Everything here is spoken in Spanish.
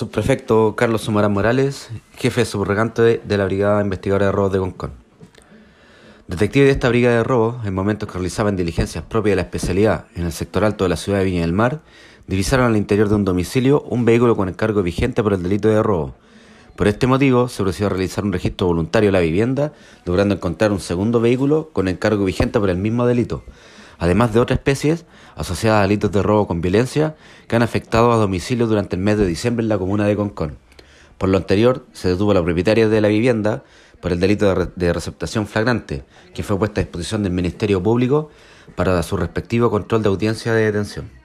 Subprefecto Carlos Sumarán Morales, jefe subrogante de la Brigada Investigadora de Robos de Concón. Detective de esta brigada de robos, en momentos que realizaban diligencias propias de la especialidad en el sector alto de la ciudad de Viña del Mar, divisaron al interior de un domicilio un vehículo con encargo vigente por el delito de robo. Por este motivo, se procedió a realizar un registro voluntario de la vivienda, logrando encontrar un segundo vehículo con encargo vigente por el mismo delito, además de otras especies asociadas a delitos de robo con violencia que han afectado a domicilios durante el mes de diciembre en la comuna de Concón. Por lo anterior, se detuvo a la propietaria de la vivienda por el delito de, de receptación flagrante, que fue puesta a disposición del Ministerio Público para su respectivo control de audiencia de detención.